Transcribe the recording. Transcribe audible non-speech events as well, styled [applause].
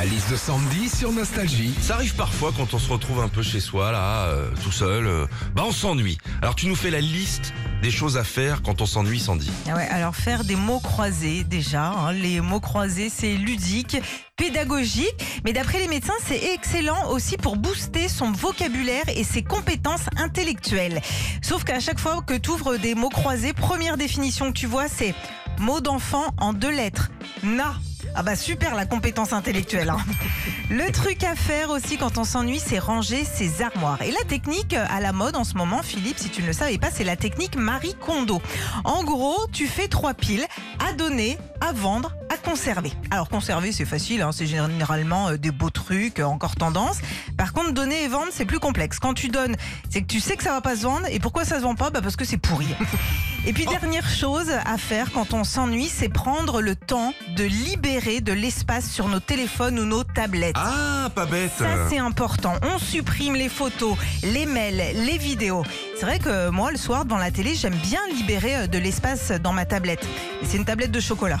La liste de Sandy sur Nostalgie. Ça arrive parfois quand on se retrouve un peu chez soi, là, euh, tout seul, euh, bah on s'ennuie. Alors tu nous fais la liste des choses à faire quand on s'ennuie, Sandy. Ah ouais, alors faire des mots croisés déjà, hein, les mots croisés c'est ludique, pédagogique, mais d'après les médecins c'est excellent aussi pour booster son vocabulaire et ses compétences intellectuelles. Sauf qu'à chaque fois que tu ouvres des mots croisés, première définition que tu vois c'est mot d'enfant en deux lettres, na. Ah bah super la compétence intellectuelle. hein. Le truc à faire aussi quand on s'ennuie, c'est ranger ses armoires. Et la technique à la mode en ce moment, Philippe, si tu ne le savais pas, c'est la technique Marie Kondo. En gros, tu fais trois piles à donner, à vendre, à conserver. Alors conserver, c'est facile, hein, c'est généralement euh, des beaux trucs, euh, encore tendance. Par contre, donner et vendre, c'est plus complexe. Quand tu donnes, c'est que tu sais que ça va pas se vendre. Et pourquoi ça se vend pas? Bah Parce que c'est pourri. [laughs] Et puis dernière chose à faire quand on s'ennuie, c'est prendre le temps de libérer de l'espace sur nos téléphones ou nos tablettes. Ah, pas bête Ça c'est important. On supprime les photos, les mails, les vidéos. C'est vrai que moi le soir devant la télé, j'aime bien libérer euh, de l'espace dans ma tablette. Et c'est une tablette de chocolat.